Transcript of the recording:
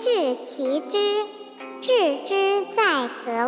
治其知，致之在得。